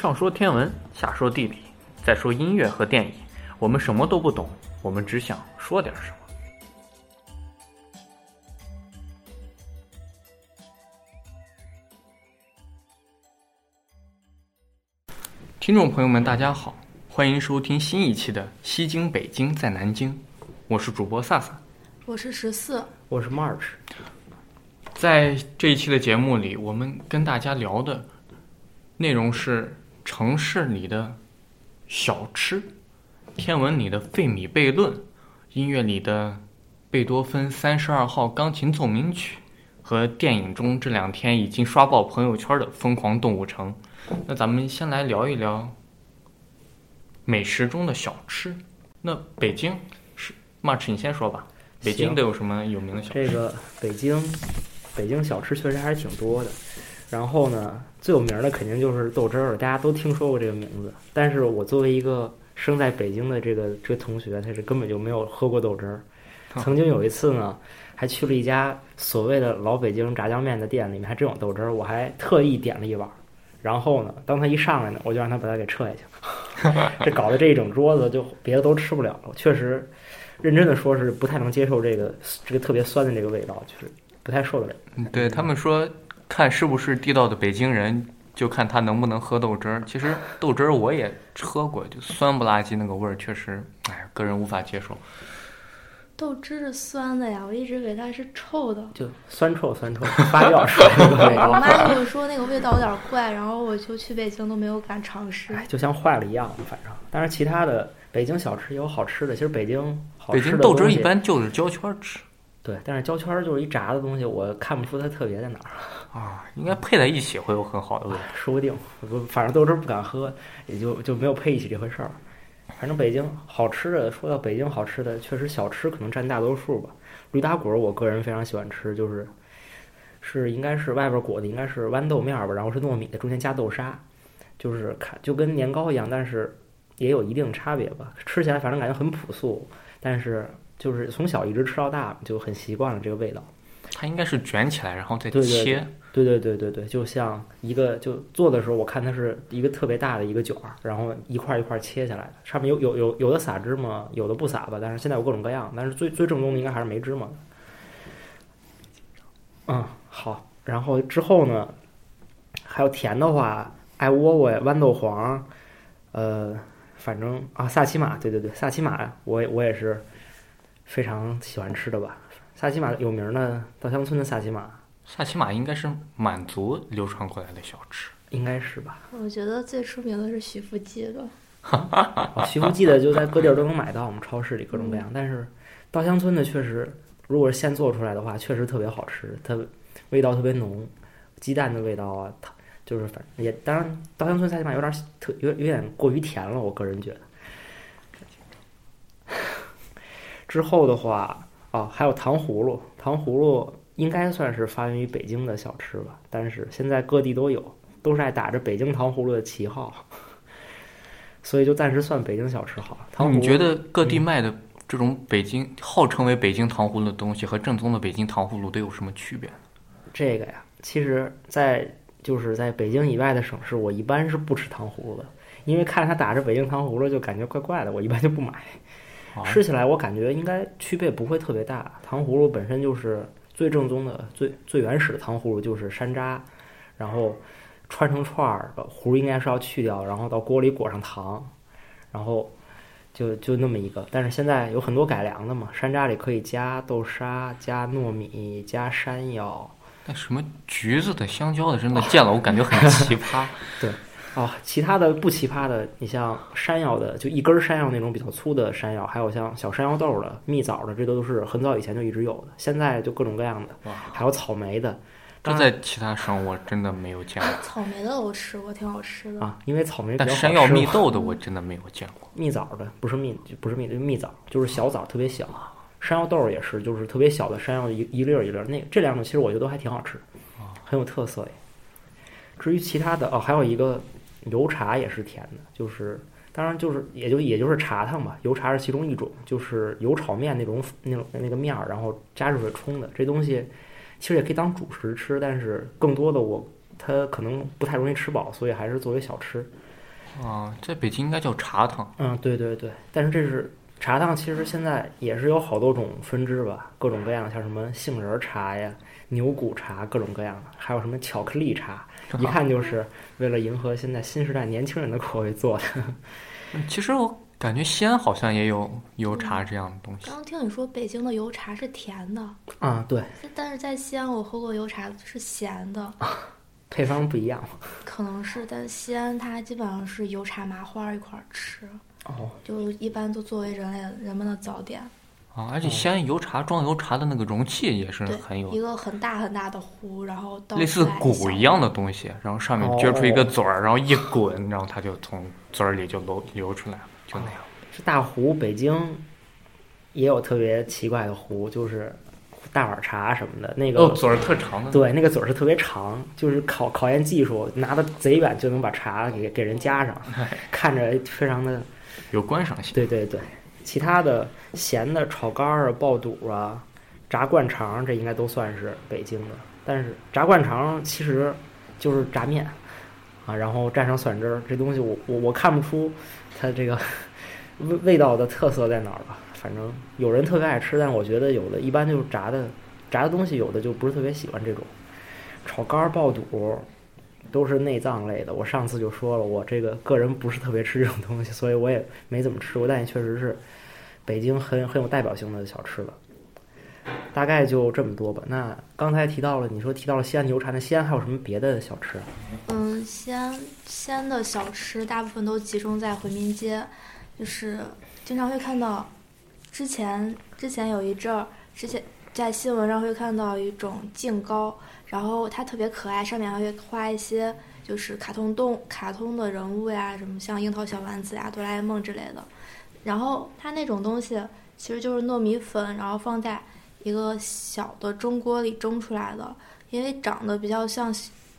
上说天文，下说地理，再说音乐和电影，我们什么都不懂，我们只想说点什么。听众朋友们，大家好，欢迎收听新一期的《西京北京在南京》，我是主播萨萨。我是十四，我是 March，在这一期的节目里，我们跟大家聊的内容是城市里的小吃、天文里的费米悖论、音乐里的贝多芬三十二号钢琴奏鸣曲，和电影中这两天已经刷爆朋友圈的《疯狂动物城》。那咱们先来聊一聊美食中的小吃。那北京是 March，你先说吧。北京都有什么有名的小吃？这个北京，北京小吃确实还是挺多的。然后呢，最有名的肯定就是豆汁儿，大家都听说过这个名字。但是我作为一个生在北京的这个这个同学，他是根本就没有喝过豆汁儿。啊曾经有一次呢，还去了一家所谓的老北京炸酱面的店，里面还真有豆汁儿，我还特意点了一碗儿。然后呢，当他一上来呢，我就让他把它给撤下去了。这搞得这一整桌子就别的都吃不了了。确实，认真的说是不太能接受这个这个特别酸的这个味道，就是不太受得了。嗯对他们说，看是不是地道的北京人，就看他能不能喝豆汁儿。其实豆汁儿我也喝过，就酸不拉几那个味儿，确实，哎，个人无法接受。豆汁是酸的呀，我一直以为它是臭的。就酸臭酸臭发酵出来的味我，妈跟我说那个味道有点怪，然后我就去北京都没有敢尝试。哎，就像坏了一样，反正。但是，其他的北京小吃也有好吃的。其实北京好北吃的京豆汁儿一般就是焦圈儿吃对，但是胶圈儿就是一炸的东西，我看不出它特别在哪儿。啊，应该配在一起会有很好的味道。说不定，我反正豆汁儿不敢喝，也就就没有配一起这回事儿。反正北京好吃的，说到北京好吃的，确实小吃可能占大多数吧。驴打滚儿，我个人非常喜欢吃，就是是应该是外边裹的应该是豌豆面儿吧，然后是糯米的，中间加豆沙，就是看就跟年糕一样，但是也有一定差别吧。吃起来反正感觉很朴素，但是就是从小一直吃到大，就很习惯了这个味道。它应该是卷起来，然后再对对对切。对对对对对，就像一个就做的时候，我看它是一个特别大的一个卷儿，然后一块儿一块儿切下来的，上面有有有有的撒芝麻，有的不撒吧，但是现在有各种各样，但是最最正宗的应该还是没芝麻的。嗯，好，然后之后呢，还有甜的话，爱窝窝呀、豌豆黄，呃，反正啊，萨琪玛，对对对，萨琪玛，我也我也是非常喜欢吃的吧。萨琪玛有名的稻香村的萨琪玛，萨琪玛应该是满族流传过来的小吃。应该是吧？我觉得最出名的是徐福记的，哦，徐福记的就在各地儿都能买到，我们超市里各种各样。但是稻香村的确实，如果是现做出来的话，确实特别好吃，它味道特别浓，鸡蛋的味道啊，它就是反正也当然，稻香村萨琪玛有点特有有点过于甜了，我个人觉得。之后的话，哦，还有糖葫芦，糖葫芦应该算是发源于北京的小吃吧，但是现在各地都有，都是爱打着北京糖葫芦的旗号。所以就暂时算北京小吃好了。糖葫芦你觉得各地卖的这种北京号称为北京糖葫芦的东西和正宗的北京糖葫芦都有什么区别？这个呀？其实，在就是在北京以外的省市，我一般是不吃糖葫芦的，因为看着它打着北京糖葫芦就感觉怪怪的，我一般就不买。啊吃起来我感觉应该区别不会特别大。糖葫芦本身就是最正宗的、最最原始的糖葫芦，就是山楂，然后穿成串儿，把核应该是要去掉，然后到锅里裹上糖，然后就就那么一个。但是现在有很多改良的嘛，山楂里可以加豆沙、加糯米、加山药。那什么橘子的、香蕉的，真的见了我感觉很奇葩。哦，其他的不奇葩的，你像山药的，就一根儿山药那种比较粗的山药，还有像小山药豆的、蜜枣的，这都是很早以前就一直有的。现在就各种各样的，哇，还有草莓的。这在其他省我真的没有见过。草莓的我吃过，挺好吃的。啊，因为草莓比较好但山药吃嘛蜜豆的我真的没有见过。蜜枣的不是蜜，就不是蜜，就是蜜枣，就是小枣，特别小。山药豆儿也是，就是特别小的山药一一粒儿一粒儿。那这两种其实我觉得都还挺好吃，很有特色也。至于其他的哦，还有一个油茶也是甜的，就是当然就是也就也就是茶汤吧，油茶是其中一种，就是油炒面那种那种那个面儿，然后加热水冲的。这东西其实也可以当主食吃，但是更多的我它可能不太容易吃饱，所以还是作为小吃。啊，在北京应该叫茶汤。嗯，对对对，但是这是茶汤，其实现在也是有好多种分支吧，各种各样，像什么杏仁茶呀、牛骨茶，各种各样的，还有什么巧克力茶，一看就是为了迎合现在新时代年轻人的口味做的。嗯其实我感觉西安好像也有油茶这样的东西刚。刚听你说北京的油茶是甜的，啊，对，但是在西安我喝过油茶是咸的，配方不一样。可能是，但西安它基本上是油茶麻花一块儿吃，哦，就一般都作为人类人们的早点。啊，而且西安油茶装油茶的那个容器也是很，有一个很大很大的壶，然后倒类似鼓一样的东西，然后上面撅出一个嘴儿，然后一滚，然后它就从嘴儿里就流流出来了，就那样。是大壶，北京也有特别奇怪的壶，就是大碗茶什么的，那个、哦，嘴儿特长的。对，那个嘴儿是特别长，就是考考验技术，拿的贼远就能把茶给给人夹上，看着非常的有观赏性。对对对。其他的咸的炒肝儿啊、爆肚啊、炸灌肠，这应该都算是北京的。但是炸灌肠其实就是炸面啊，然后蘸上蒜汁儿，这东西我我我看不出它这个 味味道的特色在哪儿吧。反正有人特别爱吃，但我觉得有的一般就是炸的炸的东西，有的就不是特别喜欢这种。炒肝儿、爆肚都是内脏类的。我上次就说了，我这个个人不是特别吃这种东西，所以我也没怎么吃过，但也确实是北京很很有代表性的小吃了。大概就这么多吧。那刚才提到了，你说提到了西安牛茶，那西安还有什么别的小吃？嗯，西安西安的小吃大部分都集中在回民街，就是经常会看到，之前之前有一阵儿，之前在新闻上会看到一种净糕，然后它特别可爱，上面还会画一些就是卡通动卡通的人物呀，什么像樱桃小丸子呀、哆啦 A 梦之类的。然后它那种东西其实就是糯米粉，然后放在一个小的蒸锅里蒸出来的，因为长得比较像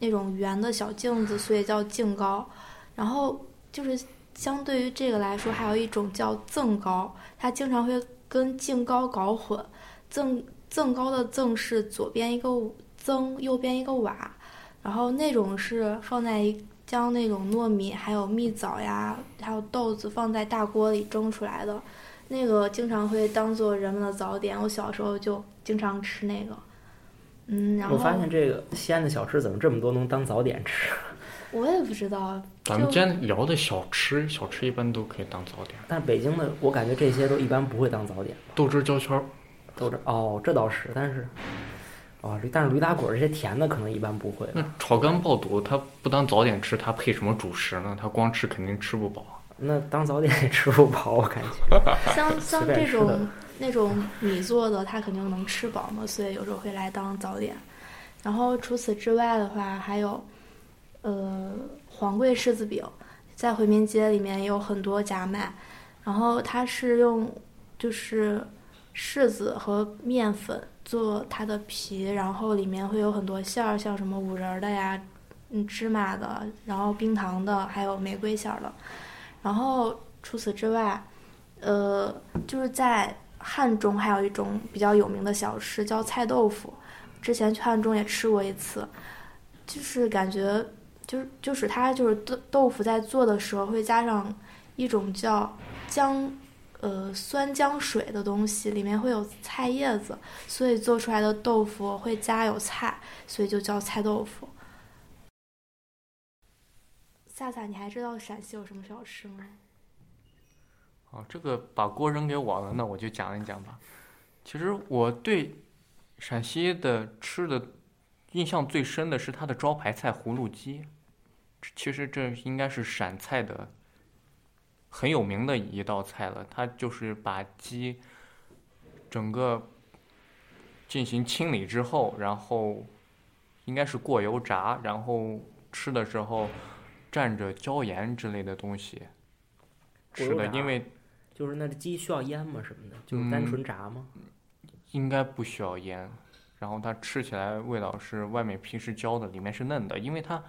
那种圆的小镜子，所以叫净糕。然后就是相对于这个来说，还有一种叫赠糕，它经常会跟净糕搞混。赠赠糕的赠是左边一个增，右边一个瓦，然后那种是放在一将那种糯米还有蜜枣呀，还有豆子放在大锅里蒸出来的。那个经常会当做人们的早点，我小时候就经常吃那个。嗯，然后我发现这个西安的小吃怎么这么多能当早点吃？我也不知道，咱们今天聊的小吃，小吃一般都可以当早点，但是北京的，我感觉这些都一般不会当早点。豆汁儿焦圈儿。都这哦，这倒是，但是哦，驴但是驴打滚儿这些甜的可能一般不会吧。那炒肝爆肚，它不当早点吃，它配什么主食呢？它光吃肯定吃不饱。那当早点也吃不饱，我感觉。像像这种那种米做的，它肯定能吃饱嘛，所以有时候会来当早点。然后除此之外的话，还有呃黄桂柿子饼，在回民街里面也有很多家卖。然后它是用就是柿子和面粉做它的皮，然后里面会有很多馅儿，像什么五仁儿的呀，嗯，芝麻的，然后冰糖的，还有玫瑰馅儿的。然后除此之外，呃，就是在汉中还有一种比较有名的小吃叫菜豆腐，之前去汉中也吃过一次，就是感觉就是就是它就是豆豆腐在做的时候会加上一种叫姜。呃，酸浆水的东西里面会有菜叶子，所以做出来的豆腐会加有菜，所以就叫菜豆腐。夏夏，你还知道陕西有什么小吃吗？哦，这个把锅扔给我了，那我就讲一讲吧。其实我对陕西的吃的印象最深的是它的招牌菜葫芦鸡。其实这应该是陕菜的很有名的一道菜了。它就是把鸡整个进行清理之后，然后应该是过油炸，然后吃的时候蘸着椒盐之类的东西吃的，因为就是那鸡需要腌吗？什么的？就是单嗯纯炸吗？应该不需要腌，然后它吃起来味道是外面皮是焦的，里面是嫩的，因为它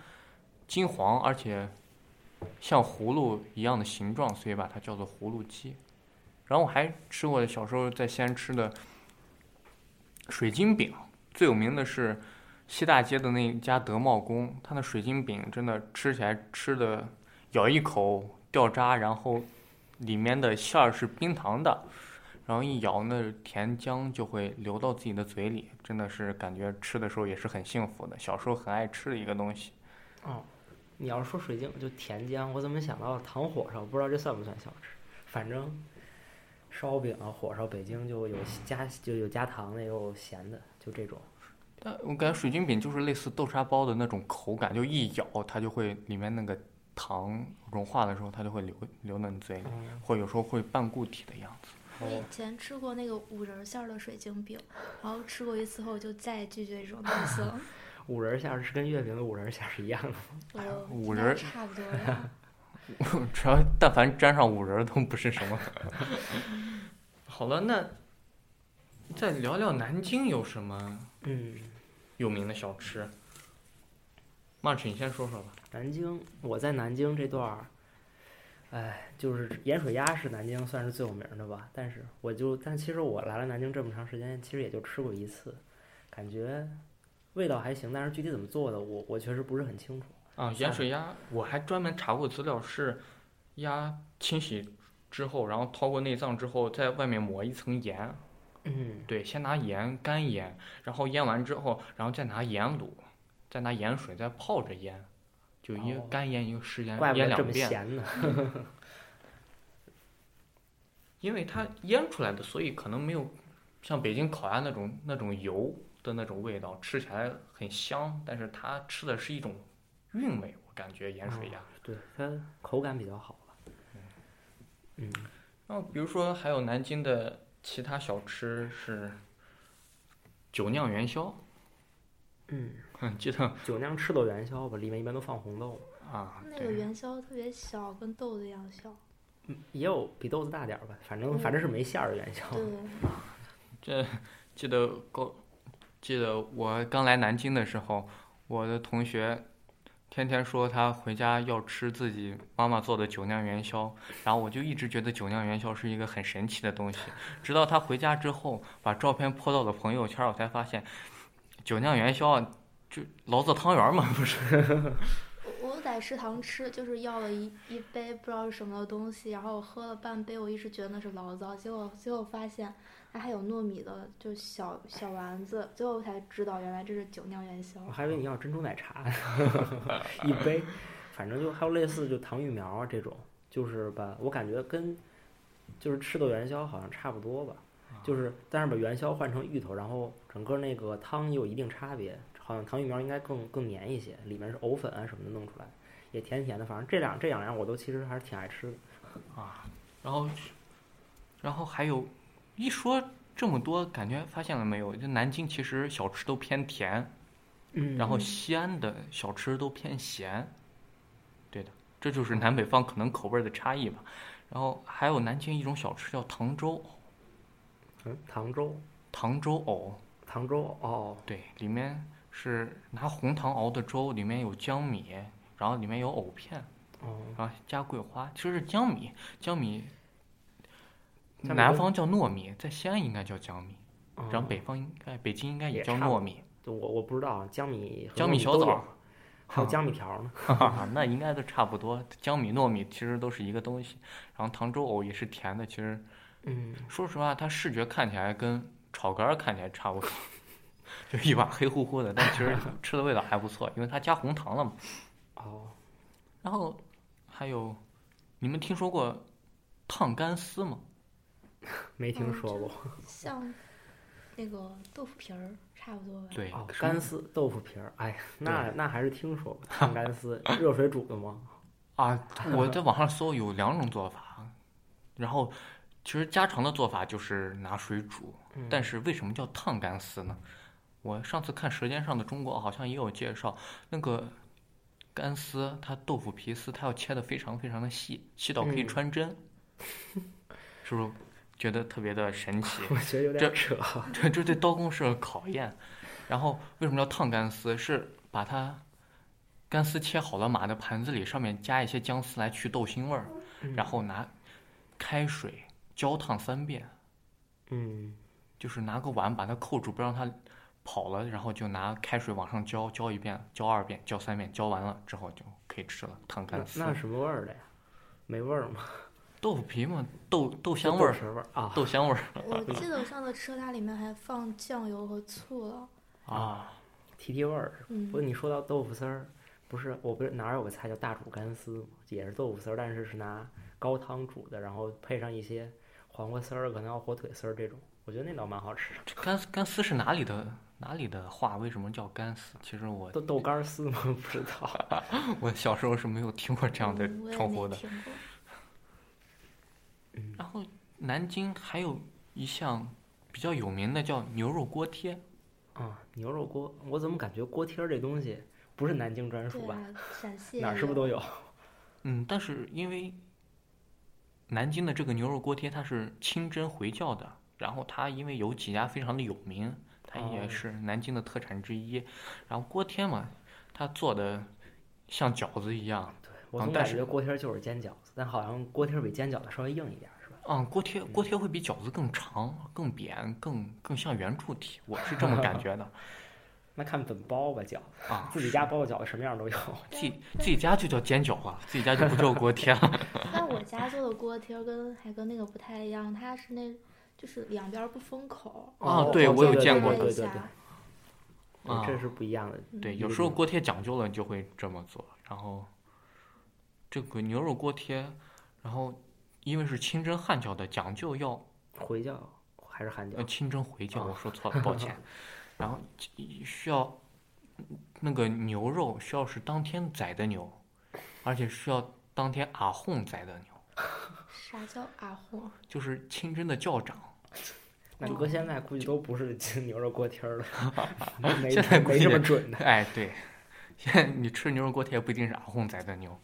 金黄，而且像葫芦一样的形状，所以把它叫做葫芦鸡。然后我还吃过小时候在西安吃的水晶饼，最有名的是西大街的那家德茂宫，它的水晶饼真的吃起来吃的咬一口掉渣，然后里面的馅儿是冰糖的，然后一咬那甜浆就会流到自己的嘴里，真的是感觉吃的时候也是很幸福的。小时候很爱吃的一个东西。哦，你要是说水晶就甜浆，我怎么想到糖火烧？不知道这算不算小吃？反正烧饼啊、火烧，北京就有加就有加糖的，也有咸的，就这种。但我感觉水晶饼就是类似豆沙包的那种口感，就一咬它就会里面那个糖融化的时候，它就会流流到你嘴里，嗯，或有时候会半固体的样子。我哦以前吃过那个五仁馅儿的水晶饼，然后吃过一次后就再也拒绝这种东西了。五仁馅儿是跟月饼的五仁馅儿是一样的吗？我五仁差不多 要但凡沾上五仁儿都不是什么。好了，那再聊聊南京有什么嗯，有名的小吃。March，你先说说吧。南京，我在南京这段儿，哎，就是盐水鸭是南京算是最有名的吧。但是我就，但其实我来了南京这么长时间，其实也就吃过一次，感觉味道还行，但是具体怎么做的，我我确实不是很清楚。啊，盐水鸭，我还专门查过资料，是鸭清洗之后，然后掏过内脏之后，在外面抹一层盐。嗯，对，先拿盐干腌，然后腌完之后，然后再拿盐卤，再拿盐水再泡着腌，就一个哦干腌一个湿腌，怪不得这么腌两遍。咸呢。因为它腌出来的，所以可能没有像北京烤鸭那种那种油的那种味道，吃起来很香，但是它吃的是一种韵味，我感觉盐水鸭。对，它口感比较好吧。嗯，然后比如说还有南京的其他小吃是酒酿元宵，嗯，嗯，记得酒酿赤豆元宵吧，里面一般都放红豆，啊，那个对，元宵特别小，跟豆子一样小。嗯，也有比豆子大点儿吧，反正反正是没馅儿的元宵。对，这记得高，记得我刚来南京的时候，我的同学天天说他回家要吃自己妈妈做的酒酿元宵，然后我就一直觉得酒酿元宵是一个很神奇的东西，直到他回家之后把照片 po 到了朋友圈，我才发现酒酿元宵，就醪糟汤圆嘛，不是？我在食堂吃，就是要了一一杯不知道是什么的东西，然后我喝了半杯，我一直觉得那是醪糟，结果最后发现它还有糯米的，就小小丸子，最后才知道原来这是酒酿元宵我。还以为你要珍珠奶茶，一杯，反正就还有类似就糖芋苗啊这种，就是把，我感觉跟就是赤豆元宵好像差不多吧，就是但是把元宵换成芋头，然后整个那个汤也有一定差别，好像糖芋苗应该更更黏一些，里面是藕粉啊什么的弄出来，也甜甜的，反正这两这两样我都其实还是挺爱吃的。啊然后，然后还有，一说这么多，感觉发现了没有？就南京其实小吃都偏甜，嗯然后西安的小吃都偏咸。对的，这就是南北方可能口味的差异吧。然后还有南京一种小吃叫糖粥，嗯，糖粥，糖粥藕，糖粥哦，对，里面是拿红糖熬的粥，里面有江米，然后里面有藕片，哦，然后加桂花，其实是江米，江米。南方叫糯米，在西安应该叫江米，哦然后北方应该北京应该也叫糯米，我我不知道江米和江米小枣，还有 江米条呢。哈哈，那应该都差不多。江米、糯米其实都是一个东西。然后糖粥藕也是甜的，其实嗯，说实话，它视觉看起来跟炒肝儿看起来差不多，就一碗黑乎乎的，但其实吃的味道还不错，因为它加红糖了嘛。哦，然后还有，你们听说过烫干丝吗？没听嗯说过。像那个豆腐皮儿差不多吧。对，哦，干丝豆腐皮儿，哎，那那还是听说过烫 干丝，热水煮的吗？啊，我在网上搜有两种做法，然后其实家常的做法就是拿水煮，嗯但是为什么叫烫干丝呢？我上次看《舌尖上的中国》好像也有介绍，那个干丝它豆腐皮丝它要切的非常非常的细，细到可以嗯穿针，是不是觉得特别的神奇？我觉得有点扯。这这对刀工是个考验。然后为什么叫烫干丝？是把它干丝切好了，码在盘子里，上面加一些姜丝来去豆腥味儿，嗯然后拿开水浇烫三遍，嗯，就是拿个碗把它扣住，不让它跑了，然后就拿开水往上浇，浇一遍，浇二遍，浇三遍，浇完了之后就可以。吃了，烫干丝。那是什么味儿的呀？没味儿吗？豆腐皮嘛，豆豆香味儿，儿味儿啊豆香味儿我记得我上次吃它里面还放酱油和醋了。啊。提提味儿。嗯不过你说到豆腐丝儿，不是我不是哪儿有个菜叫大煮干丝吗？也是豆腐丝儿，但是是拿高汤煮的，然后配上一些黄瓜丝儿，可能要火腿丝儿这种，我觉得那倒蛮好吃的。这干干丝是哪里的哪里的话？为什么叫干丝？其实我豆豆干丝吗？不知道。我小时候是没有听过这样的称呼的。没听过。嗯，然后南京还有一项比较有名的叫牛肉锅贴，啊，牛肉锅，我怎么感觉锅贴儿这东西不是南京专属吧？啊，陕西哪儿是不是都有？嗯，但是因为南京的这个牛肉锅贴它是清真回教的，然后它因为有几家非常的有名，它也哦是南京的特产之一。然后锅贴嘛，它做的像饺子一样，我总嗯但是感觉锅贴就是煎饺子，但好像锅贴比煎饺子稍微硬一点，是吧？嗯，锅贴锅贴会比饺子更长、更扁、更更像圆柱体，我是这么感觉的 那看怎么包吧，饺子。啊。自己家包的饺子什么样都有。自己自己家就叫煎饺啊，自己家就不叫锅贴了。但我家做的锅贴跟还跟那个不太一样，它是那就是两边不封口。哦对我有对见过对对对对一下对，啊这是不一样的。嗯对，有时候锅贴讲究了就会这么做。然后这个牛肉锅贴，然后因为是清真汉教的，讲究要回教还是汉教呃？清真回教，哦我说错了，抱歉。然后需要那个牛肉需要是当天宰的牛，而且需要当天阿訇宰的牛，啥叫阿訇？就是清真的教长。那搁现在估计都不是吃牛肉锅贴了，没现在没计这么准的。哎，对，现在你吃牛肉锅贴不一定是阿訇宰的牛。